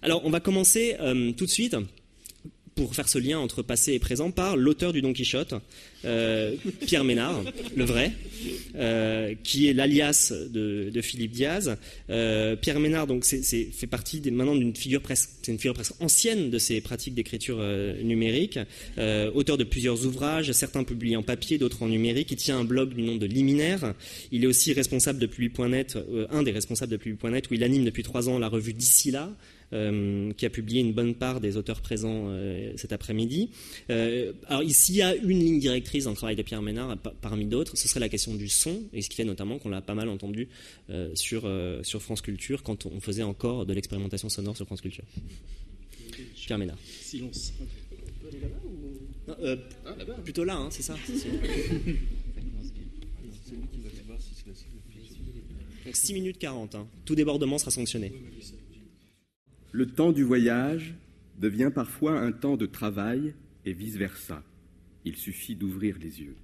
Alors, on va commencer euh, tout de suite pour faire ce lien entre passé et présent par l'auteur du Don Quichotte, euh, Pierre Ménard, le vrai, euh, qui est l'alias de, Philippe Diaz. Pierre Ménard, donc, fait partie des, maintenant d'une figure presque, ancienne de ces pratiques d'écriture numérique, auteur de plusieurs ouvrages, certains publiés en papier, d'autres en numérique. Il tient un blog du nom de Liminaire. Il est aussi responsable de Publi.net, un des responsables de Publi.net, où il anime depuis trois ans la revue D'ici là, qui a publié une bonne part des auteurs présents euh, cet après-midi. Euh, alors ici, il y a une ligne directrice dans le travail de Pierre Ménard, parmi d'autres, ce serait la question du son, et ce qui fait notamment qu'on l'a pas mal entendu sur, sur France Culture quand on faisait encore de l'expérimentation sonore sur France Culture. Pierre Ménard. Silence. Non, euh, ah, plutôt là, hein, c'est ça. Donc 6 minutes 40, hein. tout débordement sera sanctionné. Le temps du voyage devient parfois un temps de travail et vice-versa. Il suffit d'ouvrir les yeux.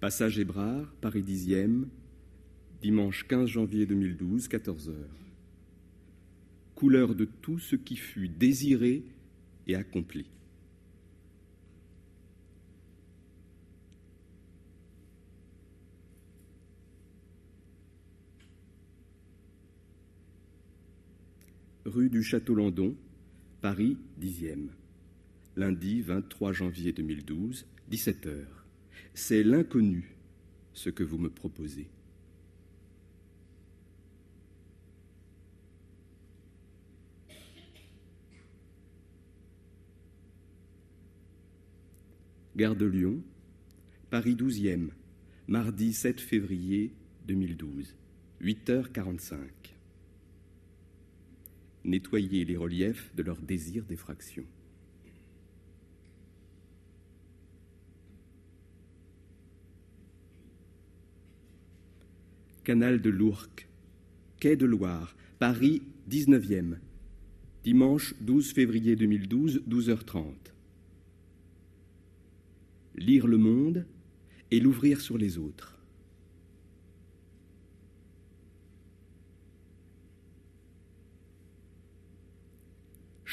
Passage Ébrard, Paris 10e, dimanche 15 janvier 2012, 14h. Couleur de tout ce qui fut désiré et accompli. Rue du Château-Landon, Paris 10e. Lundi 23 janvier 2012, 17h. C'est l'inconnu, ce que vous me proposez. Gare de Lyon, Paris 12e, mardi 7 février 2012, 8h45 nettoyer les reliefs de leur désir d'effraction. Canal de l'Ourcq, Quai de Loire, Paris 19e, dimanche 12 février 2012, 12h30. Lire le monde et l'ouvrir sur les autres.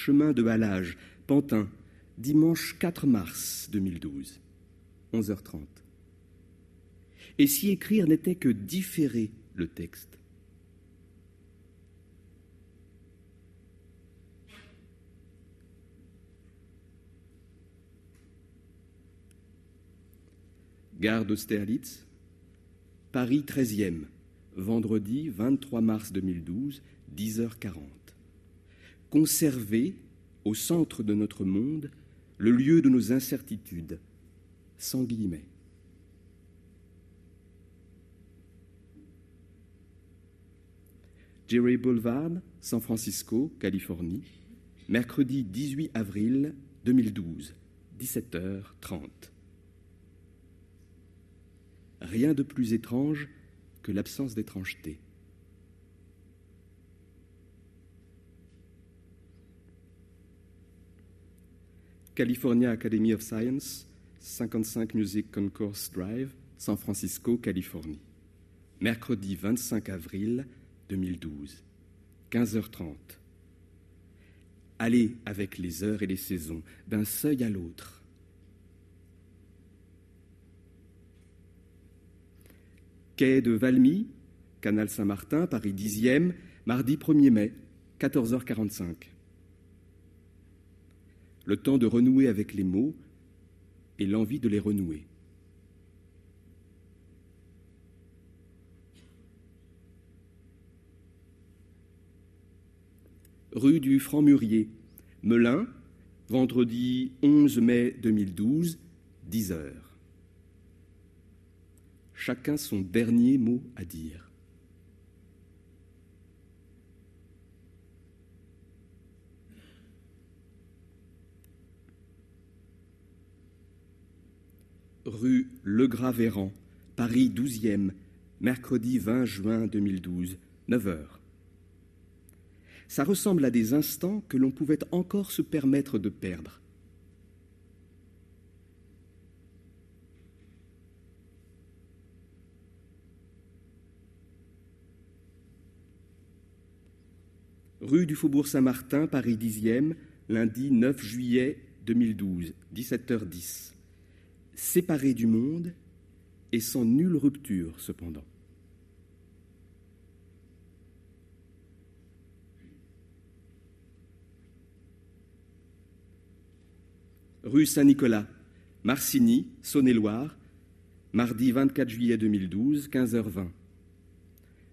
Chemin de Halage, Pantin, dimanche 4 mars 2012, 11h30. Et si écrire n'était que différer le texte? Gare d'Austerlitz, Paris 13e, vendredi 23 mars 2012, 10h40 conserver au centre de notre monde le lieu de nos incertitudes, sans guillemets. Jerry Boulevard, San Francisco, Californie, mercredi 18 avril 2012, 17h30. Rien de plus étrange que l'absence d'étrangeté. California Academy of Science, 55 Music Concourse Drive, San Francisco, Californie. Mercredi 25 avril 2012, 15h30. Allez avec les heures et les saisons, d'un seuil à l'autre. Quai de Valmy, Canal Saint-Martin, Paris 10e, mardi 1er mai, 14h45 le temps de renouer avec les mots et l'envie de les renouer. Rue du Franc-Murier, Melun, vendredi 11 mai 2012, 10 heures. Chacun son dernier mot à dire. rue Le Gras-Véran, Paris 12e, mercredi 20 juin 2012, 9h. Ça ressemble à des instants que l'on pouvait encore se permettre de perdre. Rue du Faubourg Saint-Martin, Paris 10e, lundi 9 juillet 2012, 17h10. Séparé du monde et sans nulle rupture cependant. Rue Saint-Nicolas, Marcigny, Saône-et-Loire, mardi 24 juillet 2012, 15h20.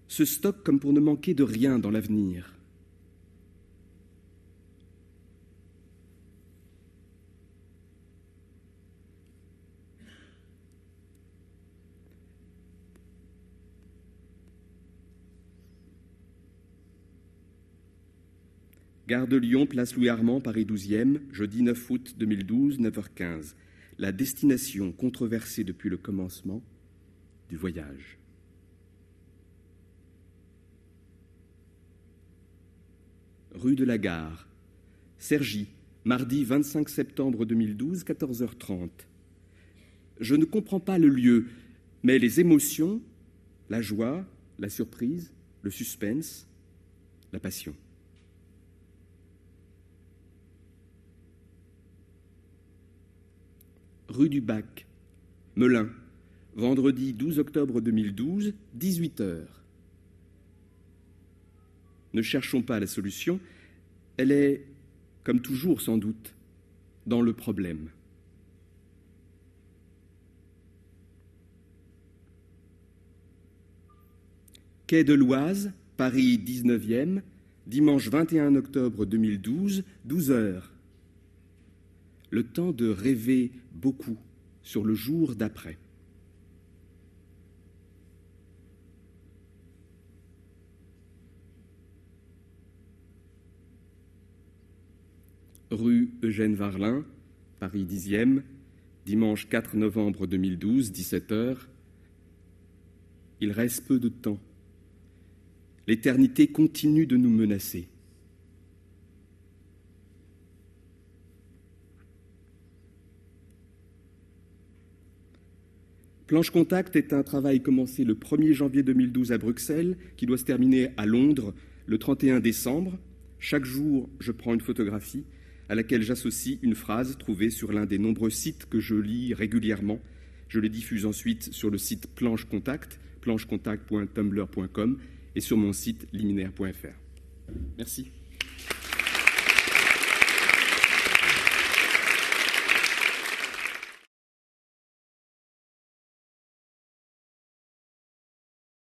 Ce stock comme pour ne manquer de rien dans l'avenir. Gare de Lyon, place Louis Armand, Paris 12e, jeudi 9 août 2012, 9h15. La destination controversée depuis le commencement du voyage. Rue de la Gare, Cergy, mardi 25 septembre 2012, 14h30. Je ne comprends pas le lieu, mais les émotions, la joie, la surprise, le suspense, la passion. Rue du Bac, Melun, vendredi 12 octobre 2012, 18 heures. Ne cherchons pas la solution, elle est, comme toujours sans doute, dans le problème. Quai de l'Oise, Paris 19e, dimanche 21 octobre 2012, 12 heures le temps de rêver beaucoup sur le jour d'après. Rue Eugène Varlin, Paris 10e, dimanche 4 novembre 2012, 17h. Il reste peu de temps. L'éternité continue de nous menacer. Planche Contact est un travail commencé le 1er janvier 2012 à Bruxelles, qui doit se terminer à Londres le 31 décembre. Chaque jour, je prends une photographie à laquelle j'associe une phrase trouvée sur l'un des nombreux sites que je lis régulièrement. Je les diffuse ensuite sur le site Planche Contact, planchecontact.tumblr.com et sur mon site liminaire.fr. Merci.